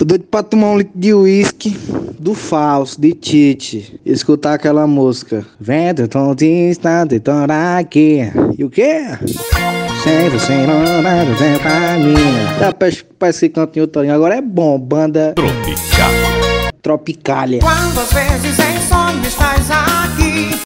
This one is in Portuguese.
Tô doido pra tomar um litro de uísque do falso, de Tite. E escutar aquela música. Vento, tom de instante, aqui. E o quê? Sem você não dá pra mim. Tá, parece que canta em outro Agora é bom, banda. Tropical. Tropicália. às vezes é?